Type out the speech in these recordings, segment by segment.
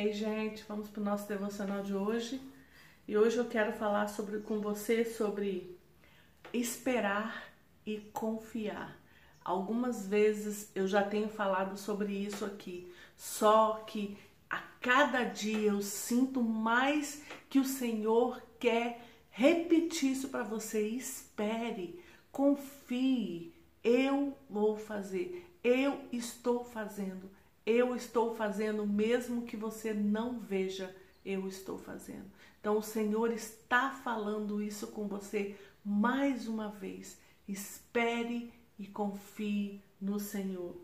Ei, gente, vamos para o nosso devocional de hoje. E hoje eu quero falar sobre, com você sobre esperar e confiar. Algumas vezes eu já tenho falado sobre isso aqui, só que a cada dia eu sinto mais que o Senhor quer repetir isso para você. Espere, confie, eu vou fazer, eu estou fazendo, eu estou fazendo, mesmo que você não veja, eu estou fazendo. Então o Senhor está falando isso com você mais uma vez. Espere e confie no Senhor.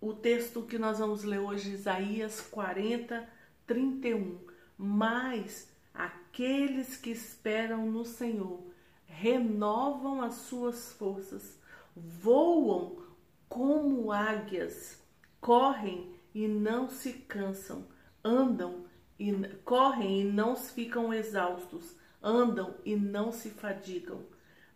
O texto que nós vamos ler hoje, Isaías 40, 31. Mas aqueles que esperam no Senhor renovam as suas forças, voam como águias, correm e não se cansam, andam e correm e não ficam exaustos, andam e não se fadigam.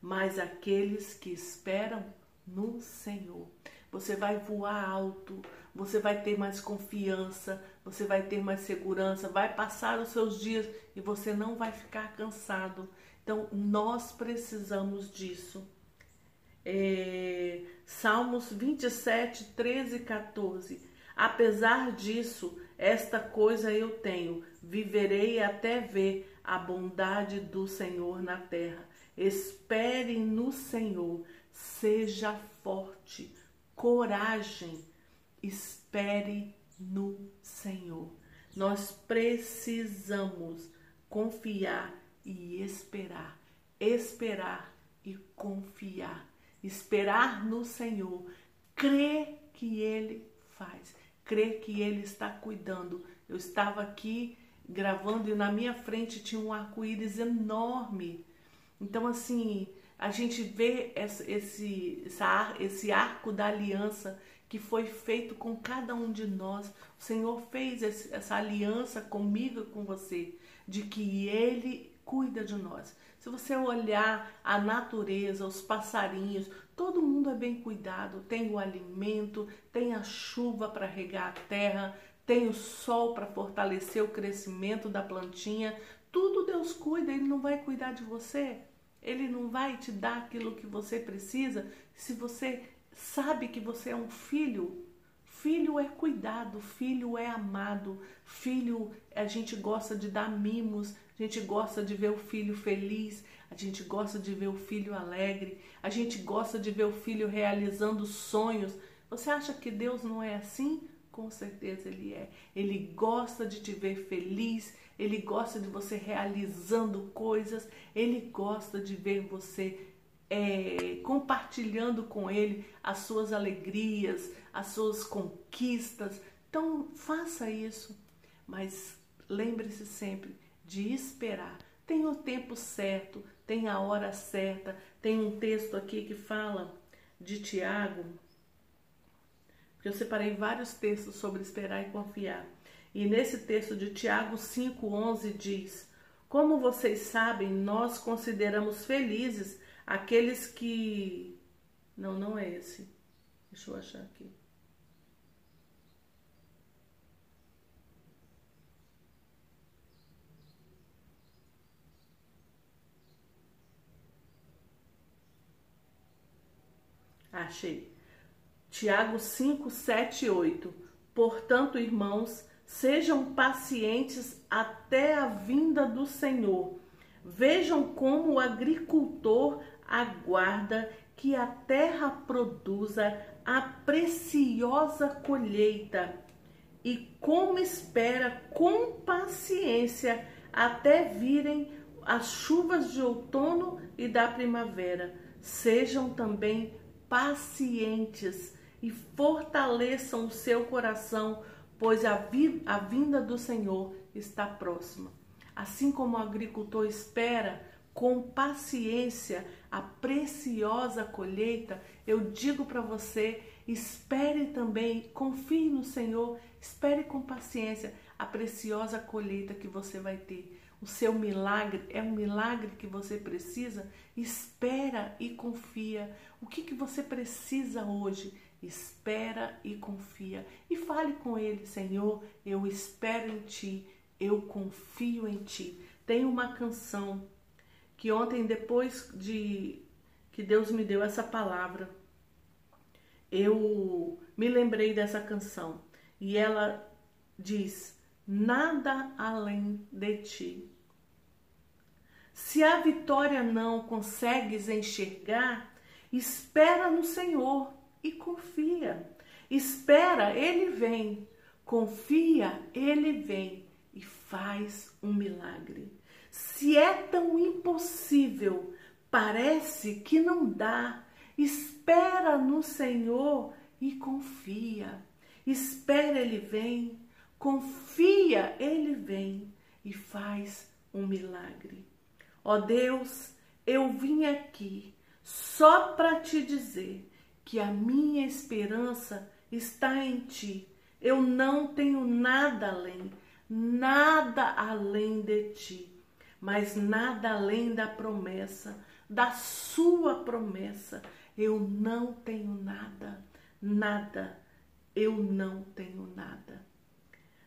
Mas aqueles que esperam no Senhor, você vai voar alto, você vai ter mais confiança, você vai ter mais segurança, vai passar os seus dias e você não vai ficar cansado. Então, nós precisamos disso. É, Salmos 27, 13 e 14. Apesar disso, esta coisa eu tenho, viverei até ver a bondade do Senhor na terra. Espere no Senhor, seja forte, coragem, espere no Senhor. Nós precisamos confiar e esperar, esperar e confiar, esperar no Senhor, crer que Ele faz, crer que Ele está cuidando. Eu estava aqui gravando e na minha frente tinha um arco-íris enorme. Então, assim, a gente vê esse, esse, esse arco da aliança que foi feito com cada um de nós. O Senhor fez esse, essa aliança comigo com você, de que Ele cuida de nós. Se você olhar a natureza, os passarinhos, todo mundo é bem cuidado. Tem o alimento, tem a chuva para regar a terra, tem o sol para fortalecer o crescimento da plantinha. Tudo Deus cuida, Ele não vai cuidar de você. Ele não vai te dar aquilo que você precisa se você sabe que você é um filho. Filho é cuidado, filho é amado, filho a gente gosta de dar mimos, a gente gosta de ver o filho feliz, a gente gosta de ver o filho alegre, a gente gosta de ver o filho realizando sonhos. Você acha que Deus não é assim? Com certeza Ele é. Ele gosta de te ver feliz, Ele gosta de você realizando coisas, Ele gosta de ver você é, compartilhando com Ele as suas alegrias, as suas conquistas. Então, faça isso, mas lembre-se sempre de esperar. Tem o tempo certo, tem a hora certa. Tem um texto aqui que fala de Tiago, porque eu separei vários textos sobre esperar e confiar. E nesse texto de Tiago 5,11 diz: Como vocês sabem, nós consideramos felizes Aqueles que. Não, não é esse. Deixa eu achar aqui. Achei. Tiago 5, 7, 8. Portanto, irmãos, sejam pacientes até a vinda do Senhor. Vejam como o agricultor aguarda que a terra produza a preciosa colheita e como espera com paciência até virem as chuvas de outono e da primavera. Sejam também pacientes e fortaleçam o seu coração, pois a, vi a vinda do Senhor está próxima. Assim como o agricultor espera com paciência a preciosa colheita, eu digo para você, espere também, confie no Senhor, espere com paciência a preciosa colheita que você vai ter. O seu milagre é um milagre que você precisa. Espera e confia. O que, que você precisa hoje? espera e confia. E fale com ele, Senhor, eu espero em ti, eu confio em ti. Tem uma canção que ontem, depois de que Deus me deu essa palavra, eu me lembrei dessa canção e ela diz: Nada além de ti. Se a vitória não consegues enxergar, espera no Senhor e confia. Espera, ele vem. Confia, ele vem e faz um milagre. Se é tão impossível, parece que não dá. Espera no Senhor e confia. Espera, ele vem. Confia, ele vem e faz um milagre. Ó Deus, eu vim aqui só para te dizer que a minha esperança está em ti. Eu não tenho nada além, nada além de ti, mas nada além da promessa, da sua promessa. Eu não tenho nada, nada, eu não tenho nada.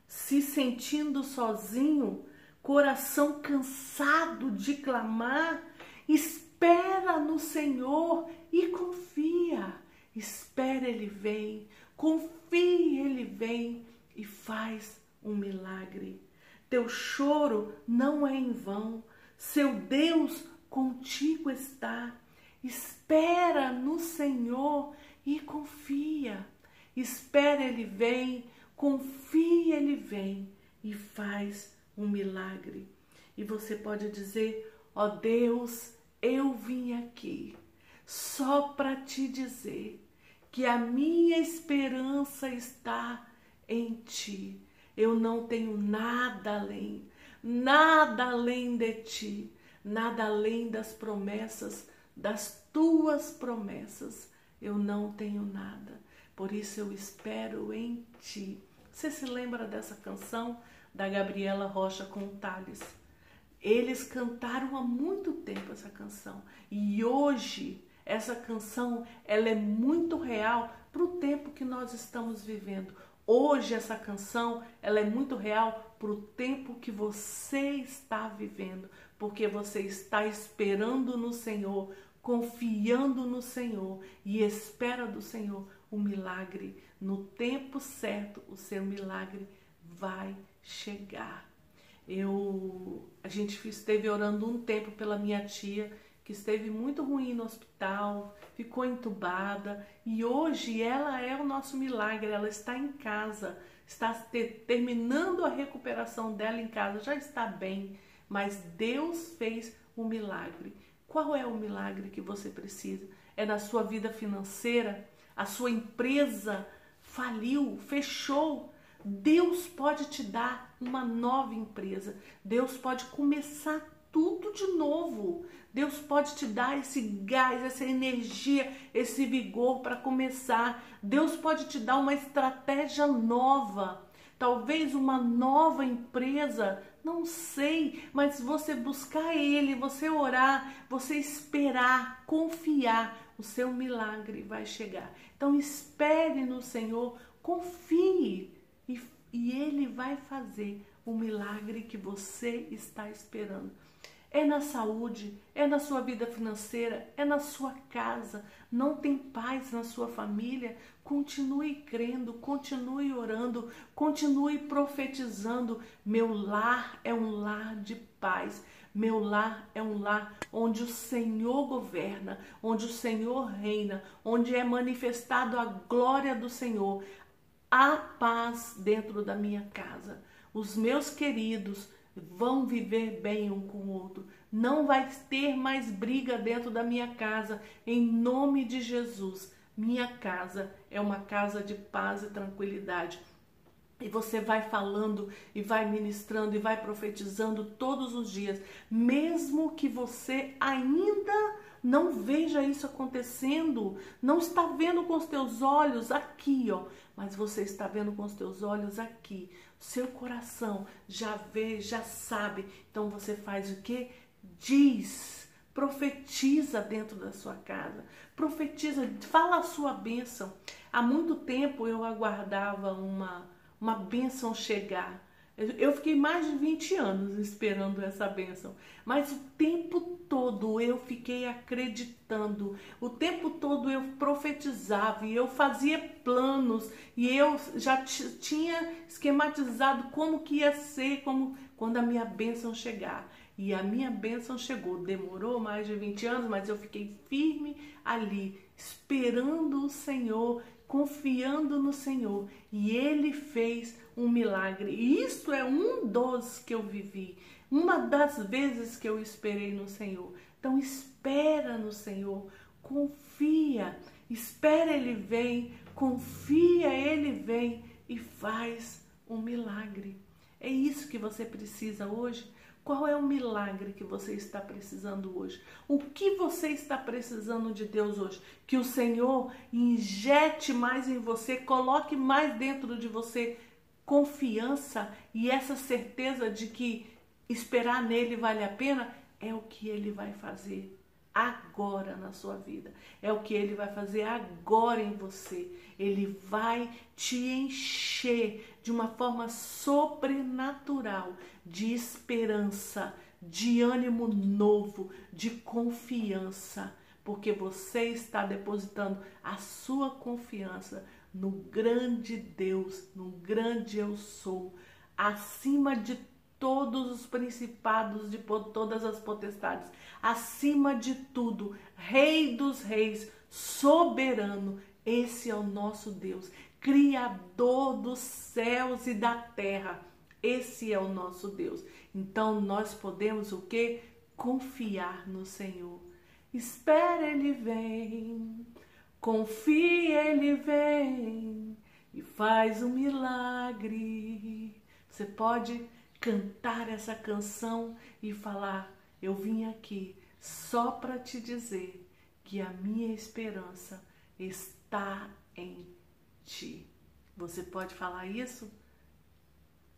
Se sentindo sozinho, coração cansado de clamar, espera no Senhor e confia. Espera, Ele vem, confia, Ele vem e faz um milagre. Teu choro não é em vão, seu Deus contigo está. Espera no Senhor e confia. Espera, Ele vem, confia, Ele vem e faz um milagre. E você pode dizer: Ó oh Deus, eu vim aqui só para te dizer que a minha esperança está em ti. Eu não tenho nada além, nada além de ti, nada além das promessas, das tuas promessas. Eu não tenho nada. Por isso eu espero em ti. Você se lembra dessa canção da Gabriela Rocha com o? Eles cantaram há muito tempo essa canção e hoje essa canção ela é muito real para o tempo que nós estamos vivendo. Hoje essa canção ela é muito real para o tempo que você está vivendo, porque você está esperando no Senhor, confiando no Senhor e espera do Senhor o milagre. No tempo certo, o seu milagre vai chegar. Eu, a gente esteve orando um tempo pela minha tia que esteve muito ruim no hospital, ficou entubada e hoje ela é o nosso milagre. Ela está em casa, está ter, terminando a recuperação dela em casa, já está bem, mas Deus fez um milagre. Qual é o milagre que você precisa? É na sua vida financeira? A sua empresa faliu, fechou? Deus pode te dar uma nova empresa. Deus pode começar tudo de novo. Deus pode te dar esse gás, essa energia, esse vigor para começar. Deus pode te dar uma estratégia nova. Talvez uma nova empresa, não sei, mas você buscar Ele, você orar, você esperar, confiar, o seu milagre vai chegar. Então espere no Senhor, confie e, e Ele vai fazer o milagre que você está esperando é na saúde, é na sua vida financeira, é na sua casa, não tem paz na sua família, continue crendo, continue orando, continue profetizando. Meu lar é um lar de paz. Meu lar é um lar onde o Senhor governa, onde o Senhor reina, onde é manifestado a glória do Senhor. Há paz dentro da minha casa. Os meus queridos vão viver bem um com o outro. Não vai ter mais briga dentro da minha casa, em nome de Jesus. Minha casa é uma casa de paz e tranquilidade. E você vai falando e vai ministrando e vai profetizando todos os dias, mesmo que você ainda não veja isso acontecendo, não está vendo com os teus olhos aqui, ó, mas você está vendo com os teus olhos aqui. Seu coração já vê, já sabe. Então você faz o que? Diz Profetiza dentro da sua casa. Profetiza, fala a sua bênção. Há muito tempo eu aguardava uma, uma bênção chegar. Eu fiquei mais de 20 anos esperando essa bênção, mas o tempo todo eu fiquei acreditando, o tempo todo eu profetizava e eu fazia planos e eu já tinha esquematizado como que ia ser, como quando a minha bênção chegar. E a minha bênção chegou. Demorou mais de 20 anos, mas eu fiquei firme ali, esperando o Senhor, confiando no Senhor. E Ele fez um milagre. E isso é um dos que eu vivi. Uma das vezes que eu esperei no Senhor. Então espera no Senhor, confia, espera Ele vem, confia Ele vem e faz um milagre. É isso que você precisa hoje. Qual é o milagre que você está precisando hoje? O que você está precisando de Deus hoje? Que o Senhor injete mais em você, coloque mais dentro de você confiança e essa certeza de que esperar nele vale a pena, é o que ele vai fazer agora na sua vida. É o que ele vai fazer agora em você. Ele vai te encher de uma forma sobrenatural de esperança, de ânimo novo, de confiança, porque você está depositando a sua confiança no grande Deus, no grande eu sou, acima de todos os principados, de todas as potestades, acima de tudo, Rei dos Reis, soberano, esse é o nosso Deus, Criador dos céus e da terra. Esse é o nosso Deus. Então nós podemos o que? Confiar no Senhor. Espera ele vem. Confia ele vem e faz um milagre. Você pode cantar essa canção e falar: Eu vim aqui só para te dizer que a minha esperança está em ti. Você pode falar isso?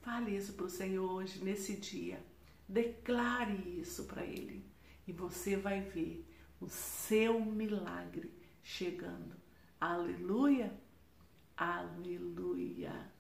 Fale isso para o Senhor hoje, nesse dia. Declare isso para Ele e você vai ver o seu milagre chegando. Aleluia, aleluia.